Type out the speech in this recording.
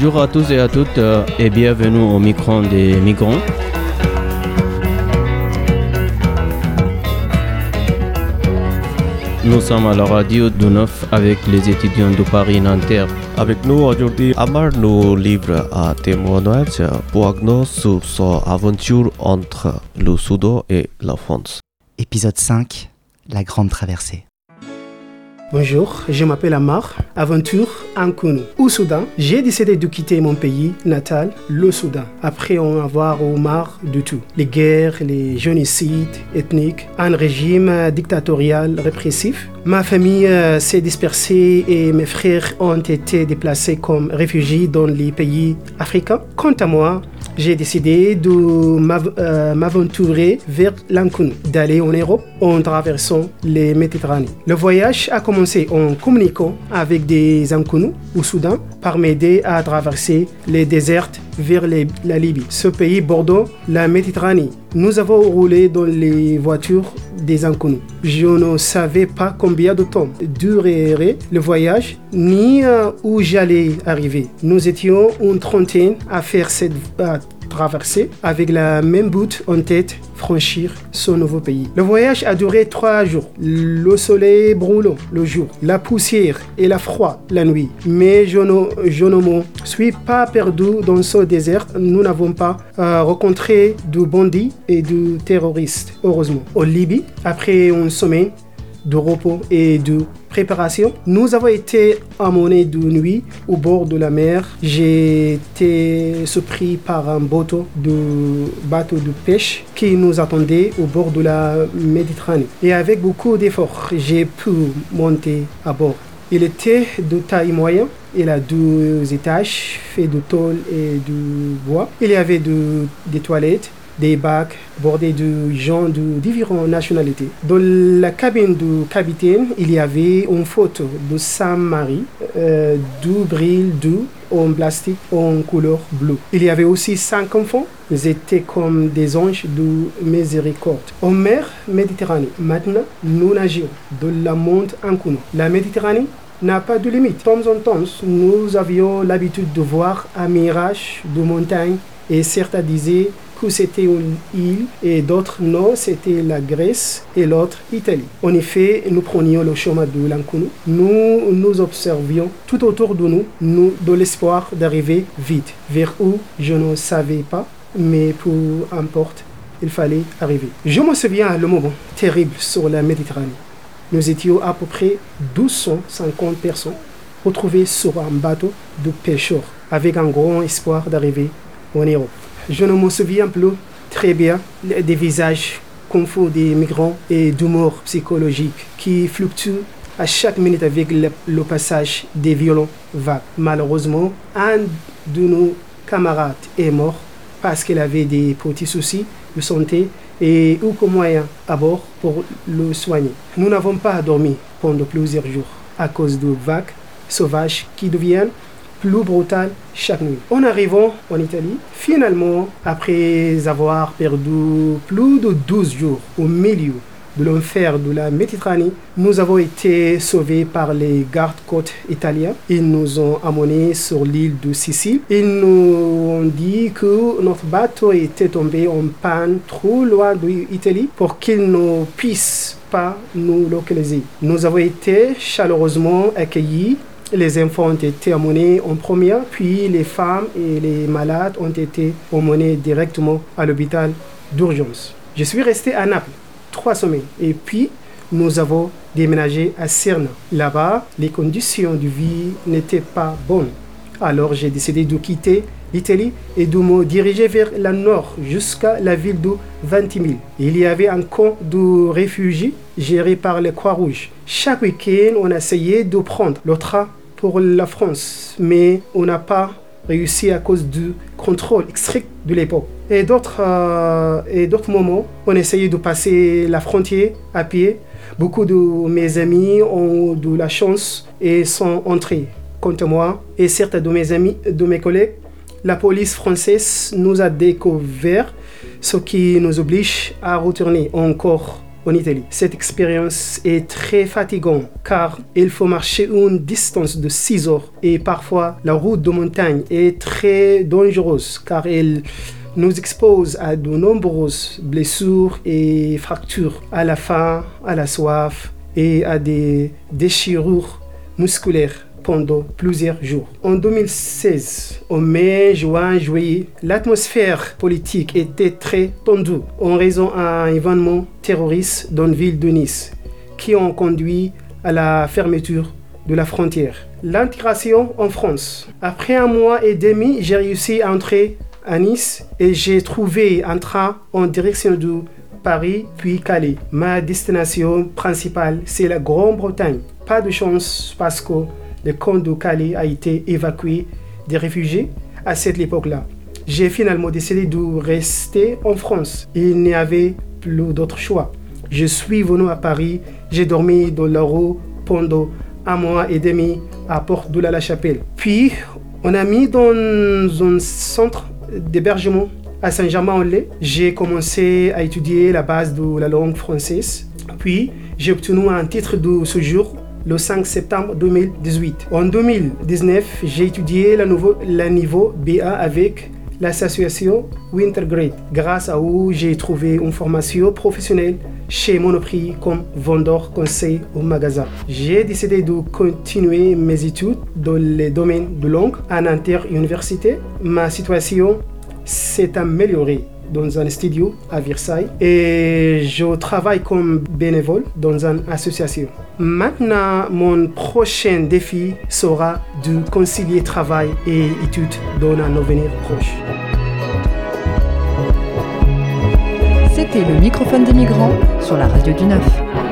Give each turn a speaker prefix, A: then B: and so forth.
A: Bonjour à tous et à toutes euh, et bienvenue au micro des migrants. Nous sommes à la radio de Neuf avec les étudiants de Paris-Nanterre.
B: Avec nous aujourd'hui, Amar nous livre un témoignage pour nous sur son aventure entre le Soudan et la France.
C: Épisode 5 La Grande Traversée.
D: Bonjour, je m'appelle Amar, aventure Nkunu. Au Soudan, j'ai décidé de quitter mon pays natal, le Soudan, après en avoir au marre de tout. Les guerres, les génocides ethniques, un régime dictatorial répressif. Ma famille euh, s'est dispersée et mes frères ont été déplacés comme réfugiés dans les pays africains. Quant à moi, j'ai décidé de euh, m'aventurer vers l'Ankunu, d'aller en Europe en traversant les Méditerranées. Le voyage a commencé en communiquant avec des Ankunu au Soudan par m'aider à traverser les déserts vers la Libye. Ce pays bordant la Méditerranée. Nous avons roulé dans les voitures des inconnus. Je ne savais pas combien de temps durerait le voyage, ni euh, où j'allais arriver. Nous étions une trentaine à faire cette traversée avec la même but en tête, franchir ce nouveau pays. Le voyage a duré trois jours. Le soleil brûlant le jour, la poussière et la froid la nuit. Mais je ne, je ne me suis pas perdu dans ce désert. Nous n'avons pas euh, rencontré de bandits et de terroristes, heureusement. En Libye, après une semaine, de repos et de préparation. Nous avons été amenés de nuit au bord de la mer. J'ai été surpris par un bateau de, bateau de pêche qui nous attendait au bord de la Méditerranée. Et avec beaucoup d'efforts, j'ai pu monter à bord. Il était de taille moyenne. Il a deux étages faits de tôle et de bois. Il y avait de- des toilettes, des bacs bordés de gens de différentes nationalités. Dans la cabine du capitaine, il y avait une photo de Sainte-Marie, euh, du bril en plastique en couleur bleue. Il y avait aussi cinq enfants. Ils étaient comme des anges de miséricorde. En mer Méditerranée, maintenant, nous nagions de la monte inconnue. La Méditerranée n'a pas de limite. De temps en temps, nous avions l'habitude de voir un mirage de montagnes et certains disaient c'était une île et d'autres non, c'était la Grèce et l'autre Italie. En effet, nous prenions le chemin de l'inconnu. Nous nous observions tout autour de nous, nous de l'espoir d'arriver vite vers où je ne savais pas, mais peu importe, il fallait arriver. Je me souviens le moment terrible sur la Méditerranée. Nous étions à peu près 1250 personnes retrouvées sur un bateau de pêcheurs avec un grand espoir d'arriver en Europe. Je ne me souviens plus très bien des visages confus des migrants et d'humour psychologique qui fluctuent à chaque minute avec le, le passage des violents vagues. Malheureusement, un de nos camarades est mort parce qu'il avait des petits soucis de santé et aucun moyen à bord pour le soigner. Nous n'avons pas dormi pendant plusieurs jours à cause de vagues sauvages qui deviennent plus brutales chaque nuit. En arrivant en Italie, finalement, après avoir perdu plus de 12 jours au milieu de l'enfer de la Méditerranée, nous avons été sauvés par les gardes-côtes italiens. Ils nous ont amenés sur l'île de Sicile. Ils nous ont dit que notre bateau était tombé en panne trop loin de l'Italie pour qu'ils ne puissent pas nous localiser. Nous avons été chaleureusement accueillis les enfants ont été emmenés en première, puis les femmes et les malades ont été emmenés directement à l'hôpital d'urgence. Je suis resté à Naples trois semaines et puis nous avons déménagé à Cerna. Là-bas, les conditions de vie n'étaient pas bonnes. Alors j'ai décidé de quitter l'Italie et de me diriger vers le nord jusqu'à la ville de Ventimille. Il y avait un camp de réfugiés géré par les Croix-Rouges. Chaque week-end, on essayait de prendre le train pour la France, mais on n'a pas réussi à cause du contrôle strict de l'époque. Et d'autres euh, et d'autres moments, on essayait de passer la frontière à pied. Beaucoup de mes amis ont de la chance et sont entrés. À moi et certains de mes amis, de mes collègues, la police française nous a découvert, ce qui nous oblige à retourner encore Cette expérience est très fatigante car il faut marcher une distance de 6 heures et parfois la route de montagne est très dangereuse car elle nous expose à de nombreuses blessures et fractures, à la faim, à la soif et à des déchirures musculaires pendant plusieurs jours. En 2016, au mai, juin, juillet, l'atmosphère politique était très tendue en raison d'un événement terroriste dans la ville de Nice qui ont conduit à la fermeture de la frontière. L'intégration en France. Après un mois et demi, j'ai réussi à entrer à Nice et j'ai trouvé un train en direction de Paris puis Calais. Ma destination principale, c'est la Grande-Bretagne. Pas de chance parce que le Calais a été évacué des réfugiés à cette époque-là. J'ai finalement décidé de rester en France. Il n'y avait plus d'autre choix. Je suis venu à Paris, j'ai dormi dans la rue pendant un mois et demi à Porte de la Chapelle. Puis, on a mis dans un centre d'hébergement à Saint-Germain-en-Laye. J'ai commencé à étudier la base de la langue française. Puis, j'ai obtenu un titre de séjour le 5 septembre 2018. En 2019, j'ai étudié nouveau, niveau BA avec l'association Wintergrade, grâce à où j'ai trouvé une formation professionnelle chez Monoprix comme vendeur conseil au magasin. J'ai décidé de continuer mes études dans les domaines de langue en inter-université. Ma situation s'est améliorée dans un studio à Versailles et je travaille comme bénévole dans une association. Maintenant, mon prochain défi sera de concilier travail et études dans un avenir proche.
E: C'était le microphone des migrants sur la radio du 9.